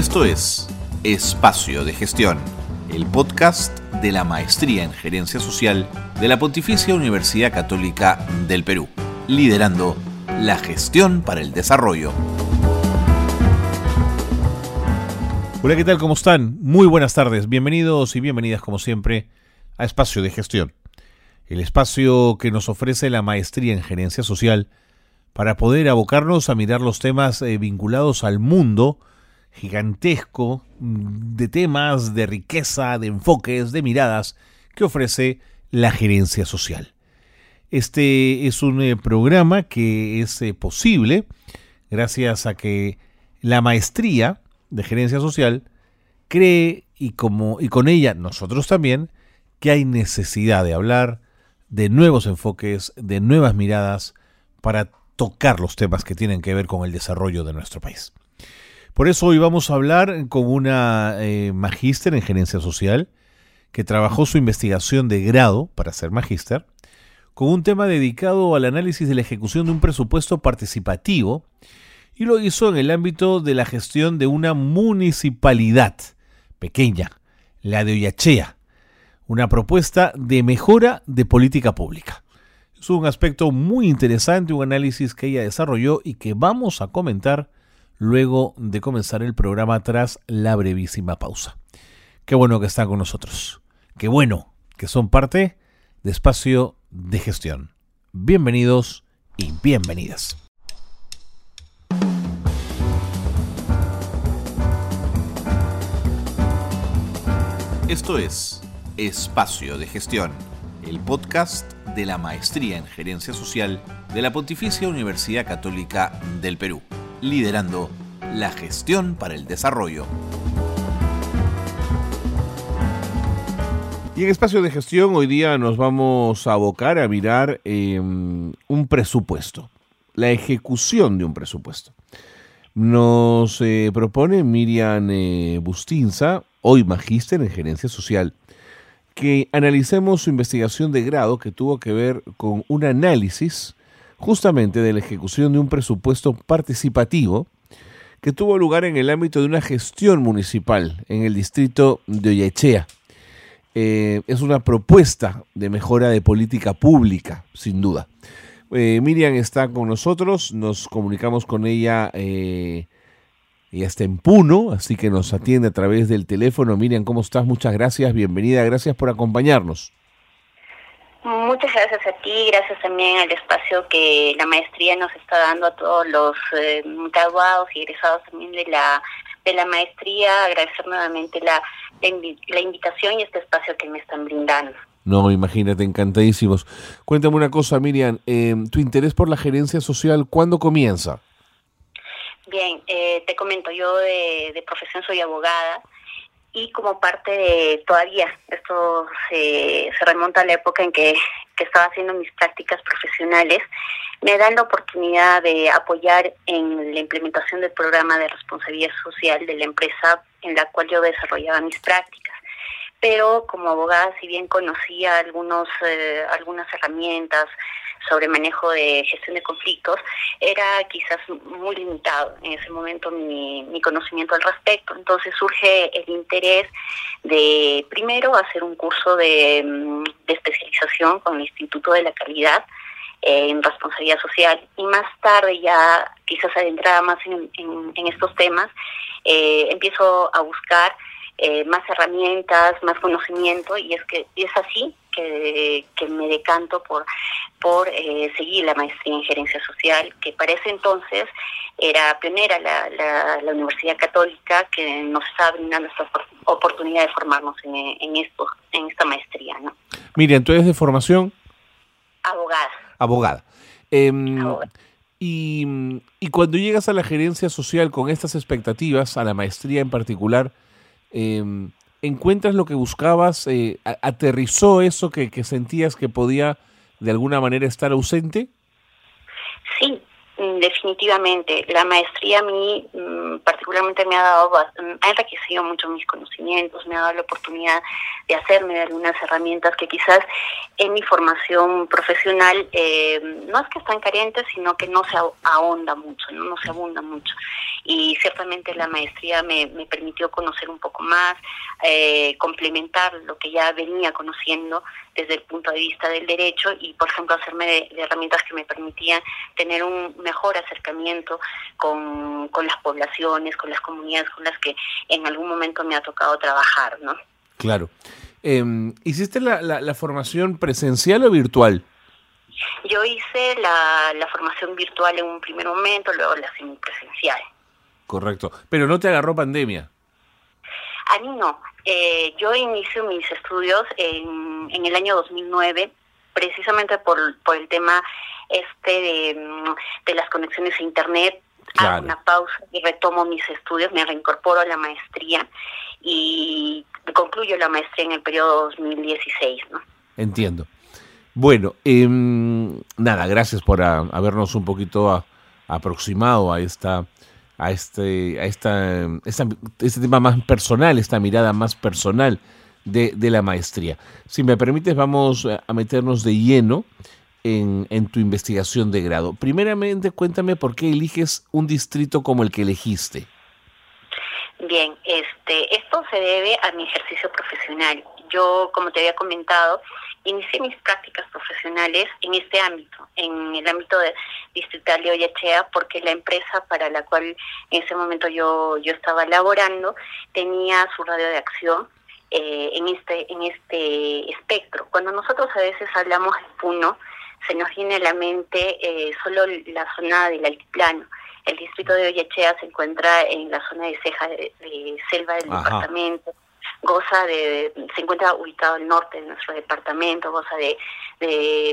Esto es Espacio de Gestión, el podcast de la Maestría en Gerencia Social de la Pontificia Universidad Católica del Perú, liderando la gestión para el desarrollo. Hola, ¿qué tal? ¿Cómo están? Muy buenas tardes. Bienvenidos y bienvenidas, como siempre, a Espacio de Gestión, el espacio que nos ofrece la Maestría en Gerencia Social para poder abocarnos a mirar los temas eh, vinculados al mundo gigantesco de temas, de riqueza, de enfoques, de miradas que ofrece la gerencia social. Este es un eh, programa que es eh, posible gracias a que la maestría de gerencia social cree y, como, y con ella nosotros también que hay necesidad de hablar de nuevos enfoques, de nuevas miradas para tocar los temas que tienen que ver con el desarrollo de nuestro país. Por eso hoy vamos a hablar con una eh, magíster en gerencia social que trabajó su investigación de grado para ser magíster con un tema dedicado al análisis de la ejecución de un presupuesto participativo y lo hizo en el ámbito de la gestión de una municipalidad pequeña, la de Oyachea, una propuesta de mejora de política pública. Es un aspecto muy interesante, un análisis que ella desarrolló y que vamos a comentar luego de comenzar el programa tras la brevísima pausa. Qué bueno que están con nosotros. Qué bueno que son parte de espacio de gestión. Bienvenidos y bienvenidas. Esto es Espacio de Gestión, el podcast de la Maestría en Gerencia Social de la Pontificia Universidad Católica del Perú, liderando la gestión para el desarrollo. Y en espacio de gestión hoy día nos vamos a abocar a mirar em, un presupuesto, la ejecución de un presupuesto. Nos eh, propone Miriam eh, Bustinza, hoy magíster en gerencia social, que analicemos su investigación de grado que tuvo que ver con un análisis justamente de la ejecución de un presupuesto participativo que tuvo lugar en el ámbito de una gestión municipal en el distrito de Oyechea. Eh, es una propuesta de mejora de política pública, sin duda. Eh, Miriam está con nosotros, nos comunicamos con ella eh, y está en Puno, así que nos atiende a través del teléfono. Miriam, ¿cómo estás? Muchas gracias, bienvenida, gracias por acompañarnos. Muchas gracias a ti, gracias también al espacio que la maestría nos está dando a todos los eh, graduados y egresados también de la de la maestría, agradecer nuevamente la, la, invitación y este espacio que me están brindando. No, imagínate, encantadísimos. Cuéntame una cosa, Miriam, eh, ¿tu interés por la gerencia social cuándo comienza? Bien, eh, te comento, yo de, profesión soy abogada y como parte de todavía, esto se, remonta a la época en que, estaba haciendo mis prácticas profesionales, me dan la oportunidad de apoyar en la implementación del programa de responsabilidad social de la empresa en la cual yo desarrollaba mis prácticas. Pero como abogada, si bien conocía algunos, eh, algunas herramientas, sobre manejo de gestión de conflictos, era quizás muy limitado en ese momento mi, mi conocimiento al respecto. Entonces surge el interés de primero hacer un curso de, mm, especialización con el Instituto de la Calidad eh, en responsabilidad social y más tarde ya quizás adentrada más en, en, estos temas, eh, empiezo a buscar eh, más herramientas, más conocimiento y es que es así que, me decanto por, por eh, seguir la maestría en gerencia social, que para ese entonces era pionera la, la, Universidad Católica que nos está brindando esta oportunidad de formarnos en, en, esto, en esta maestría. ¿no? Miriam, ¿tú eres de formación? Abogada. Abogada. Em, y, y cuando llegas a la gerencia social con estas expectativas, a la maestría en particular, eh, encuentras lo que buscabas, eh, aterrizó eso que, sentías que podía de alguna manera estar ausente. Sí, definitivamente, la maestría a mí mm, particularmente me ha dado, mm, ha enriquecido mucho mis conocimientos, me ha dado la oportunidad de hacerme de algunas herramientas que quizás en mi formación profesional eh, no es que están carentes, sino que no se ahonda mucho, no, no se abunda mucho. Y ciertamente la maestría me, me permitió conocer un poco más, eh, complementar lo que ya venía conociendo desde el punto de vista del derecho y, por ejemplo, hacerme de, herramientas que me permitían tener un mejor acercamiento con, con, las poblaciones, con las comunidades con las que en algún momento me ha tocado trabajar, ¿no? Claro. Eh, ¿Hiciste la, la, formación presencial o virtual? Yo hice la, la formación virtual en un primer momento, luego la presencial. Correcto. Pero no te agarró pandemia. A mí no. Eh, yo inicio mis estudios en, en el año 2009 precisamente por, por el tema este de, mm, de las conexiones a internet hago una pausa y retomo mis estudios, me reincorporo a la maestría y concluyo la maestría en el periodo 2016. ¿no? Entiendo. Bueno, eh, nada, gracias por habernos un poquito aproximado a esta a este, a esta, este tema más personal, esta mirada más personal de, de, la maestría. Si me permites, vamos a meternos de lleno en, en, tu investigación de grado. Primeramente, cuéntame por qué eliges un distrito como el que elegiste. Bien, este, esto se debe a mi ejercicio profesional. Yo, como te había comentado, inicié mis prácticas profesionales en este ámbito, en el ámbito de distrital de Oyachea, porque la empresa para la cual en ese momento yo, yo estaba laborando tenía su radio de acción eh, en este en este espectro. Cuando nosotros a veces hablamos de Puno, se nos viene a la mente eh, solo la zona del altiplano. El distrito de Oyachea se encuentra en la zona de ceja de, selva del departamento goza de, se encuentra ubicado al norte de nuestro departamento, goza de,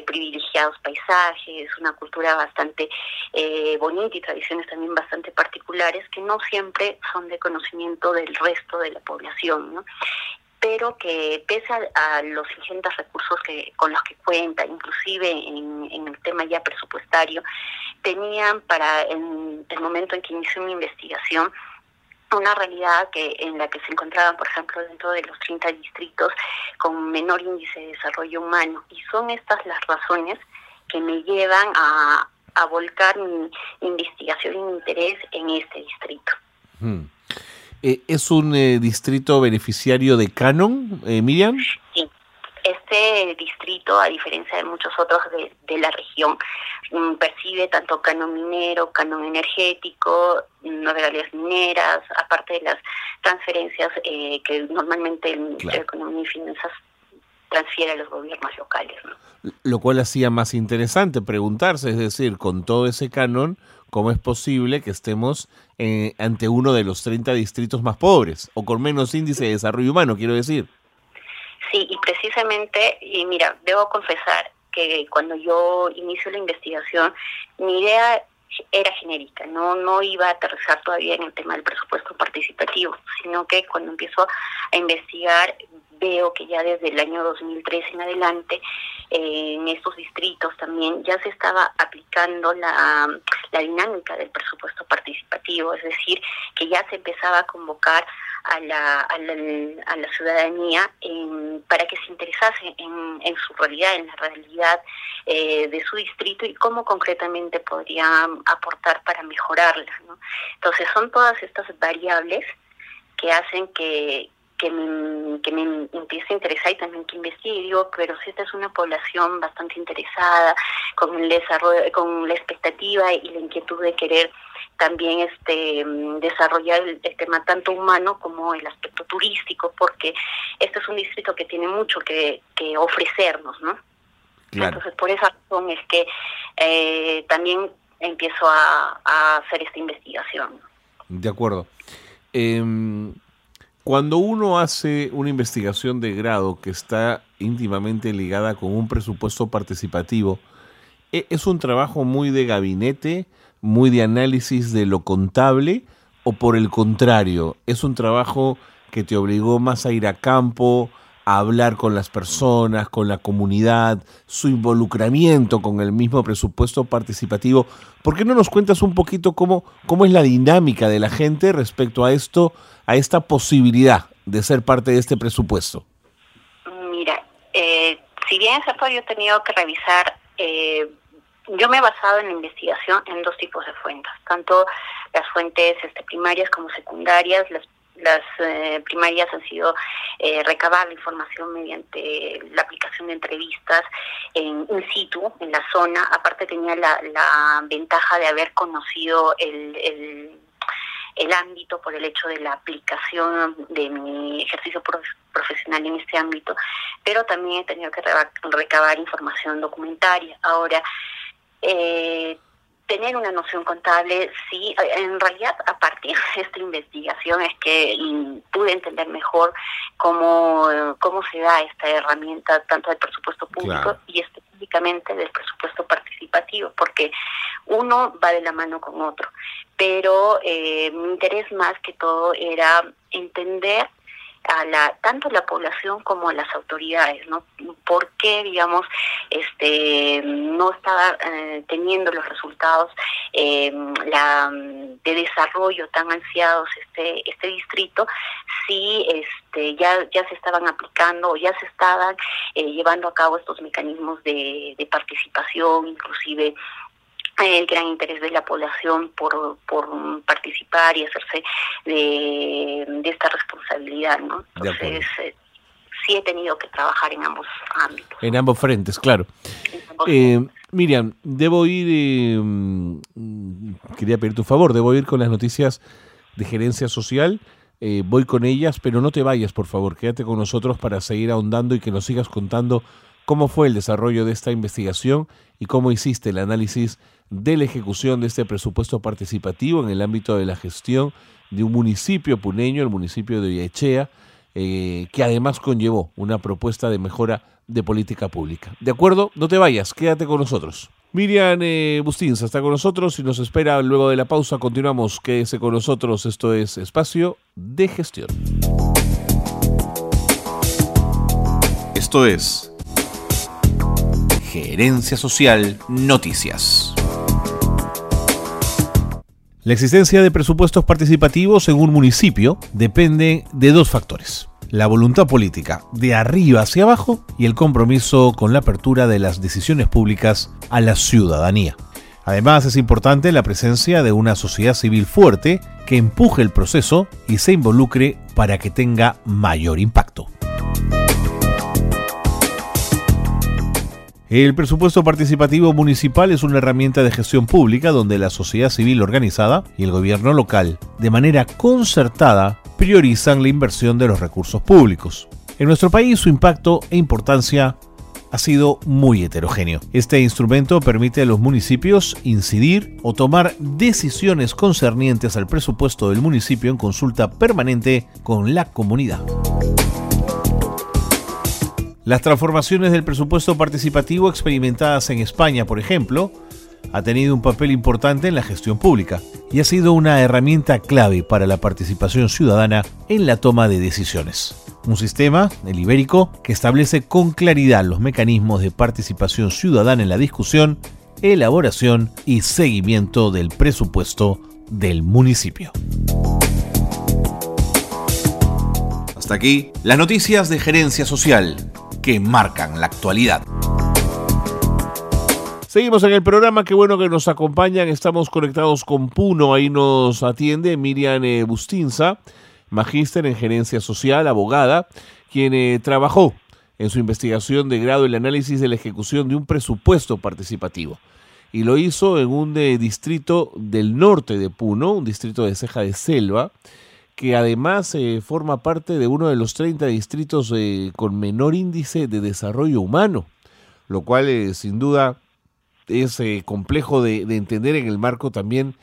privilegiados paisajes, una cultura bastante eh, bonita y tradiciones también bastante particulares que no siempre son de conocimiento del resto de la población, ¿no? pero que pese a, los ingentes recursos que con los que cuenta, inclusive en, en el tema ya presupuestario, tenían para en el momento en que inició mi investigación una realidad que en la que se encontraban, por ejemplo, dentro de los 30 distritos con menor índice de desarrollo humano. Y son estas las razones que me llevan a, a volcar mi investigación y mi interés en este distrito. Hmm. Eh, ¿Es un eh, distrito beneficiario de Canon, eh, Miriam? Sí, este distrito, a diferencia de muchos otros de, de la región, mm, percibe tanto canon minero, canon energético, no regalías mineras, aparte de las transferencias eh, que normalmente el Ministerio de Economía y Finanzas transfiere a los gobiernos locales. Lo cual hacía más interesante preguntarse, es decir, con todo ese canon, ¿cómo es posible que estemos eh, ante uno de los 30 distritos más pobres o con menos índice de desarrollo humano, quiero decir? Sí, y precisamente, y mira, debo confesar que cuando yo inicio la investigación, mi idea era genérica, no no iba a aterrizar todavía en el tema del presupuesto participativo, sino que cuando empiezo a investigar veo que ya desde el año 2003 en adelante en estos distritos también ya se estaba aplicando la, la dinámica del presupuesto participativo, es decir, que ya se empezaba a convocar a la, a la, a la ciudadanía para que se interesase en, en, su realidad, en la realidad eh, de su distrito y cómo concretamente podría aportar para mejorarla. ¿no? Entonces son todas estas variables que hacen que, que me, que me empiece a interesar y también que investigue. Digo, pero si esta es una población bastante interesada, con el desarrollo, con la expectativa y la inquietud de querer también este desarrollar el, tema tanto humano como el aspecto turístico, porque este es un distrito que tiene mucho que, que ofrecernos, ¿no? Entonces, por esa razón es que eh, también empiezo a, a, hacer esta investigación. De acuerdo. Eh, cuando uno hace una investigación de grado que está íntimamente ligada con un presupuesto participativo, ¿e-, ¿es un trabajo muy de gabinete, muy de análisis de lo contable o por el contrario, es un trabajo que te obligó más a ir a campo, hablar con las personas, con la comunidad, su involucramiento con el mismo presupuesto participativo. ¿Por qué no nos cuentas un poquito cómo, cómo es la dinámica de la gente respecto a esto, a esta posibilidad de ser parte de este presupuesto? Mira, eh, si bien es yo he tenido que revisar eh, yo me he basado en la investigación en dos tipos de fuentes, tanto las fuentes este, primarias como secundarias. Las, las eh, primarias han sido eh, recabar la información mediante la aplicación de entrevistas en in situ, en la zona. Aparte tenía la, la ventaja de haber conocido el, el el ámbito por el hecho de la aplicación de mi ejercicio profesional en este ámbito, pero también he tenido que recabar información documentaria. Ahora, eh, tener una noción contable, sí, en realidad a partir de esta investigación es que mm, pude entender mejor cómo, cómo se da esta herramienta tanto del presupuesto público y específicamente del presupuesto participativo, porque uno va de la mano con otro. Pero eh, mi interés más que todo era entender a la tanto la población como a las autoridades, ¿no? ¿Por qué, digamos, este no estaba eh, teniendo los resultados eh, de desarrollo tan ansiados este este distrito si este ya ya se estaban aplicando o ya se estaban eh, llevando a cabo estos mecanismos de participación, inclusive el gran interés de la población por, por participar y hacerse de, esta responsabilidad, ¿no? Entonces, eh, sí he tenido que trabajar en ambos ámbitos. En ambos frentes, claro. eh, Miriam, debo ir, eh, mm, quería pedir tu favor, debo ir con las noticias de gerencia social. Eh, voy con ellas, pero no te vayas, por favor, quédate con nosotros para seguir ahondando y que nos sigas contando cómo fue el desarrollo de esta investigación y cómo hiciste el análisis de la ejecución de este presupuesto participativo en el ámbito de la gestión de un municipio puneño, el municipio de Villechea, eh, que además conllevó una propuesta de mejora de política pública. ¿De acuerdo? No te vayas, quédate con nosotros. Miriam eh, Bustinza está con nosotros y nos espera luego de la pausa. Continuamos, quédese con nosotros. Esto es Espacio de Gestión. Esto es Gerencia Social Noticias. La existencia de presupuestos participativos en un municipio depende de dos factores. La voluntad política de arriba hacia abajo y el compromiso con la apertura de las decisiones públicas a la ciudadanía. Además es importante la presencia de una sociedad civil fuerte que empuje el proceso y se involucre para que tenga mayor impacto. El presupuesto participativo municipal es una herramienta de gestión pública donde la sociedad civil organizada y el gobierno local, de manera concertada, priorizan la inversión de los recursos públicos. En nuestro país su impacto e importancia ha sido muy heterogéneo. Este instrumento permite a los municipios incidir o tomar decisiones concernientes al presupuesto del municipio en consulta permanente con la comunidad. Las transformaciones del presupuesto participativo experimentadas en España, por ejemplo, ha tenido un papel importante en la gestión pública y ha sido una herramienta clave para la participación ciudadana en la toma de decisiones. Un sistema, el ibérico, que establece con claridad los mecanismos de participación ciudadana en la discusión, elaboración y seguimiento del presupuesto del municipio. Hasta aquí las noticias de gerencia social que marcan la actualidad. Seguimos en el programa, qué bueno que nos acompañan, estamos conectados con Puno, ahí nos atiende Miriam eh, Bustinza, magíster en gerencia social, abogada, quien eh, trabajó en su investigación de grado el análisis de la ejecución de un presupuesto participativo. Y lo hizo en un eh, distrito del norte de Puno, un distrito de ceja de selva, que además eh, forma parte de uno de los 30 distritos eh, con menor índice de desarrollo humano, lo cual eh, sin duda es complejo de, entender en el marco también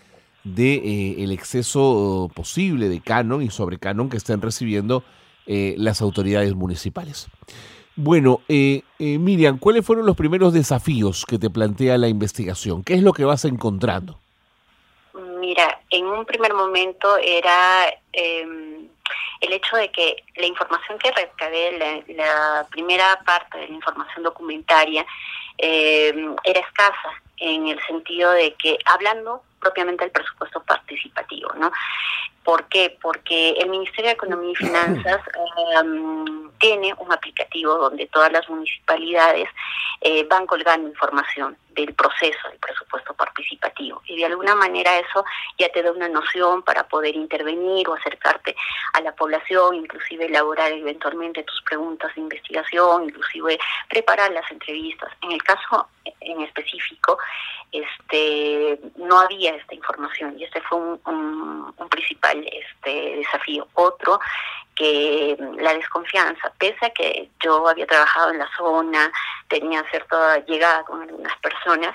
de el exceso posible de canon y sobre canon que están recibiendo las autoridades municipales. Bueno, Miriam, ¿cuáles fueron los primeros desafíos que te plantea la investigación? ¿Qué es lo que vas encontrando? Mira, en un primer momento era em, el hecho de que la información que recabé, la, primera parte de la información documentaria, eh, era escasa en el sentido de que, hablando propiamente del presupuesto participativo, ¿no? ¿Por qué? Porque el Ministerio de Economía y Finanzas em, tiene un aplicativo donde todas las municipalidades eh, van colgando información del proceso del presupuesto participativo y de alguna manera eso ya te da una noción para poder intervenir o acercarte a la población, inclusive elaborar eventualmente tus preguntas de investigación, inclusive preparar las entrevistas. En el caso en específico, este no había esta información y este fue un, un principal este desafío. Otro que la desconfianza, pese a que yo había trabajado en la zona, tenía cierta llegada con algunas personas,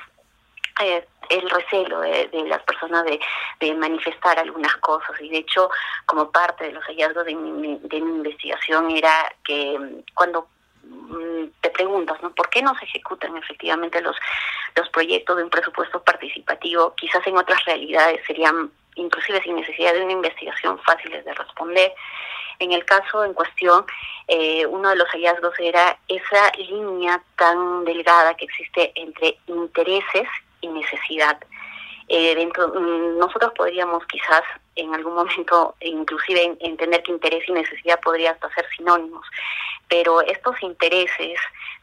eh, el recelo de, las personas de, manifestar algunas cosas. Y de hecho como parte de los hallazgos de mi, de mi investigación era que mm, cuando te preguntas, ¿no? ¿Por qué no se ejecutan efectivamente los, los proyectos de un presupuesto participativo? Quizás en otras realidades serían, inclusive sin necesidad de una investigación, fáciles de responder. En el caso en cuestión, eh, uno de los hallazgos era esa línea tan delgada que existe entre intereses y necesidad. Eh, dentro, mm, nosotros podríamos quizás en algún momento inclusive entender que interés y necesidad podría hasta ser sinónimos, pero estos intereses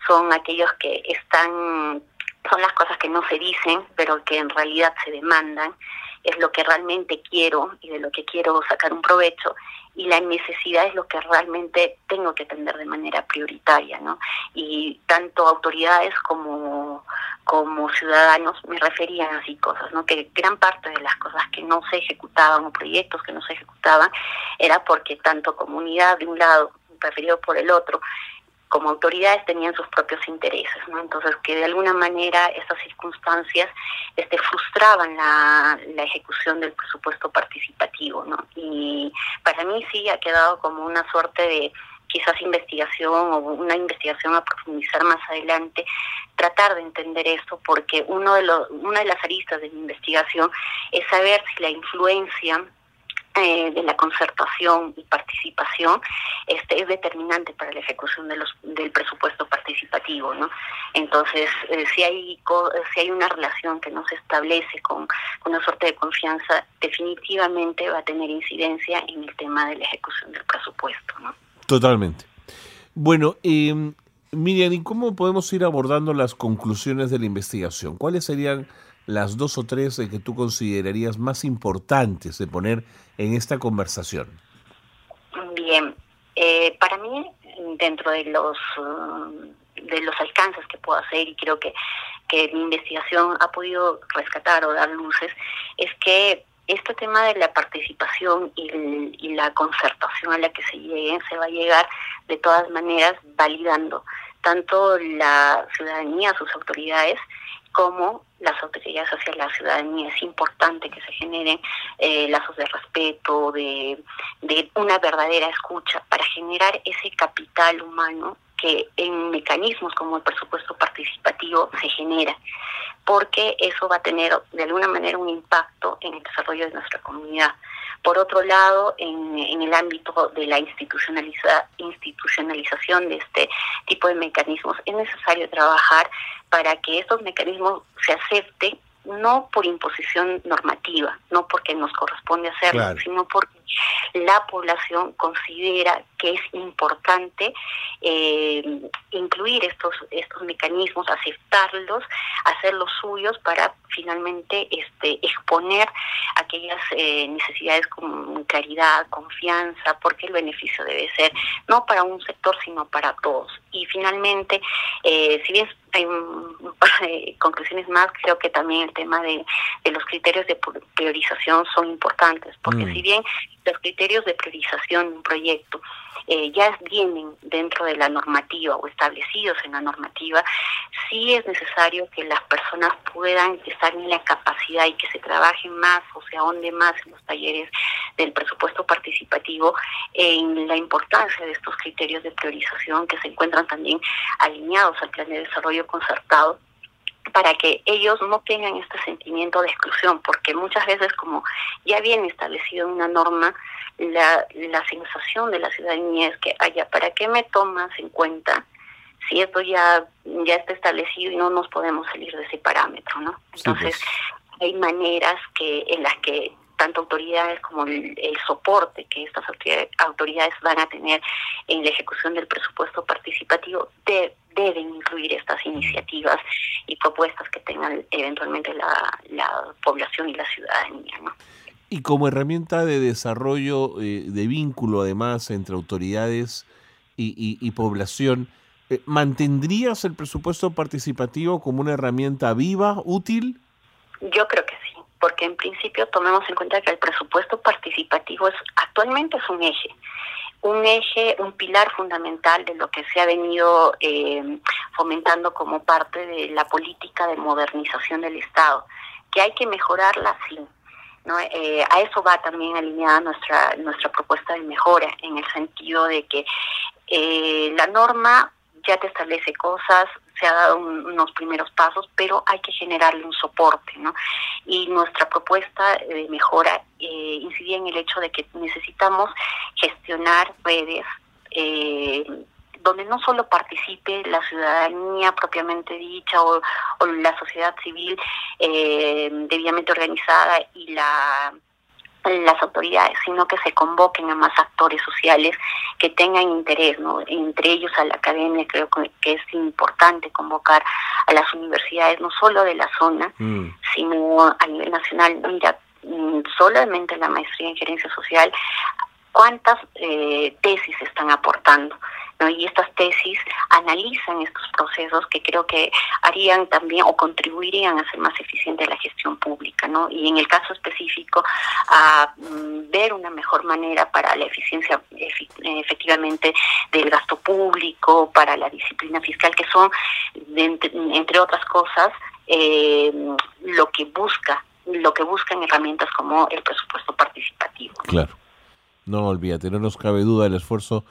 son aquellos que están, son las cosas que no se dicen, pero que en realidad se demandan es lo que realmente quiero y de lo que quiero sacar un provecho y la necesidad es lo que realmente tengo que atender de manera prioritaria, ¿no? Y tanto autoridades como, como ciudadanos me referían así cosas, ¿no? Que gran parte de las cosas que no se ejecutaban o proyectos que no se ejecutaban era porque tanto comunidad de un lado referido por el otro como autoridades tenían sus propios intereses, ¿no? Entonces que de alguna manera estas circunstancias este, frustraban la, la, ejecución del presupuesto participativo, ¿no? Y para mí sí ha quedado como una suerte de quizás investigación o una investigación a profundizar más adelante, tratar de entender esto porque uno de los, una de las aristas de mi investigación es saber si la influencia eh, de la concertación y participación este es determinante para la ejecución de los, del presupuesto participativo no entonces eh, si hay si hay una relación que no se establece con, una suerte de confianza definitivamente va a tener incidencia en el tema de la ejecución del presupuesto no totalmente. Bueno eh, Miriam y cómo podemos ir abordando las conclusiones de la investigación cuáles serían las dos o tres que tú considerarías más importantes de poner en esta conversación? Bien, eh, para mí, dentro de los, uh, de los alcances que puedo hacer, y creo que, que mi investigación ha podido rescatar o dar luces, es que este tema de la participación y, y, la concertación a la que se llegue, se va a llegar de todas maneras validando tanto la ciudadanía, sus autoridades, como las autoridades hacia la ciudadanía. Es importante que se generen eh, lazos de respeto, de, de una verdadera escucha, para generar ese capital humano que en mecanismos como el presupuesto participativo se genera, porque eso va a tener de alguna manera un impacto en el desarrollo de nuestra comunidad. Por otro lado, en, en el ámbito de la institucionaliza, institucionalización de este tipo de mecanismos, es necesario trabajar para que estos mecanismos se acepten no por imposición normativa, no porque nos corresponde hacerlo, sino porque la población considera que es importante eh, incluir estos estos mecanismos, aceptarlos, hacerlos suyos para finalmente este exponer aquellas eh, necesidades con claridad, confianza, porque el beneficio debe ser no para un sector sino para todos. Y finalmente, eh, si bien hay un par de conclusiones más, creo que también el tema de, los criterios de priorización son importantes, porque mm. si bien los criterios de priorización de un proyecto eh, ya vienen dentro de la normativa o establecidos en la normativa, sí es necesario que las personas puedan estar en la capacidad y que se trabaje más o se ahonde más en los talleres del presupuesto participativo en la importancia de estos criterios de priorización que se encuentran también alineados al plan de desarrollo concertado para que ellos no tengan este sentimiento de exclusión, porque muchas veces como ya viene establecido una norma, la, la sensación de la ciudadanía es que, haya, ¿para qué me tomas en cuenta si esto ya, ya está establecido y no nos podemos salir de ese parámetro, ¿no? Entonces, pues. hay maneras que en las que tanto autoridades como el, soporte que estas autoridades van a tener en la ejecución del presupuesto participativo deben incluir estas iniciativas y propuestas que tengan eventualmente la, la población y la ciudadanía. ¿no? Y como herramienta de desarrollo, eh, de vínculo además entre autoridades y, y, población, eh, ¿mantendrías el presupuesto participativo como una herramienta viva, útil? Yo creo que sí porque en principio tomemos en cuenta que el presupuesto participativo es actualmente es un eje, un eje, un pilar fundamental de lo que se ha venido eh, fomentando como parte de la política de modernización del Estado, que hay que mejorarla sí. ¿no? Eh, a eso va también alineada nuestra nuestra propuesta de mejora, en el sentido de que eh, la norma ya te establece cosas, se ha dado unos primeros pasos, pero hay que generarle un soporte, ¿no? Y nuestra propuesta de mejora eh, incidía en el hecho de que necesitamos gestionar redes eh, donde no solo participe la ciudadanía propiamente dicha o, la sociedad civil eh, debidamente organizada y la las autoridades, sino que se convoquen a más actores sociales que tengan interés, ¿no? entre ellos a la academia, creo que es importante convocar a las universidades, no solo de la zona, mm. sino a nivel nacional. Mira, mm, solamente la maestría en gerencia social, cuántas eh, tesis están aportando. ¿No? Y estas tesis analizan estos procesos que creo que harían también o contribuirían a ser más eficiente la gestión pública. ¿no? Y en el caso específico, a mm, ver una mejor manera para la eficiencia efectivamente del gasto público, para la disciplina fiscal, que son, entre, otras cosas, eh, lo que busca lo que buscan herramientas como el presupuesto participativo. Claro. No olvídate, no nos cabe duda el esfuerzo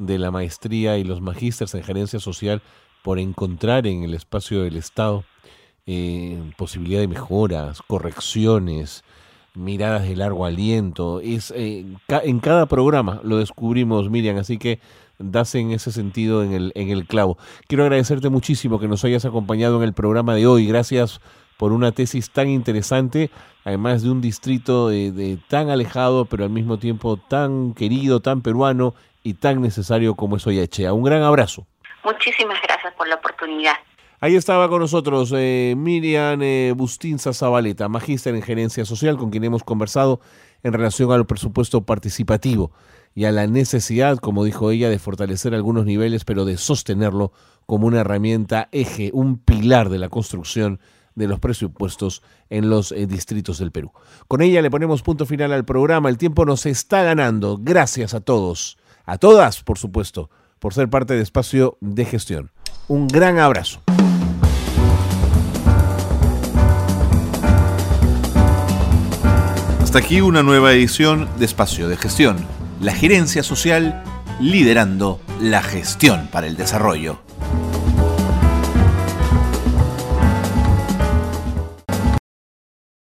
de la maestría y los magísteres en gerencia social por encontrar en el espacio del Estado eh, posibilidad de mejoras, correcciones, miradas de largo aliento. Es eh, en cada programa lo descubrimos, Miriam, así que das en ese sentido en el, en el clavo. Quiero agradecerte muchísimo que nos hayas acompañado en el programa de hoy. Gracias por una tesis tan interesante, además de un distrito de, tan alejado, pero al mismo tiempo tan querido, tan peruano y tan necesario como es Oyachea. Un gran abrazo. Muchísimas gracias por la oportunidad. Ahí estaba con nosotros eh, Miriam eh, Bustinza Zabaleta, magíster en gerencia social, con quien hemos conversado en relación al presupuesto participativo y a la necesidad, como dijo ella, de fortalecer algunos niveles, pero de sostenerlo como una herramienta eje, un pilar de la construcción de los presupuestos en los eh, distritos del Perú. Con ella le ponemos punto final al programa. El tiempo nos está ganando. Gracias a todos, a todas, por supuesto, por ser parte de Espacio de Gestión. Un gran abrazo. Hasta aquí una nueva edición de Espacio de Gestión. La gerencia social liderando la gestión para el desarrollo.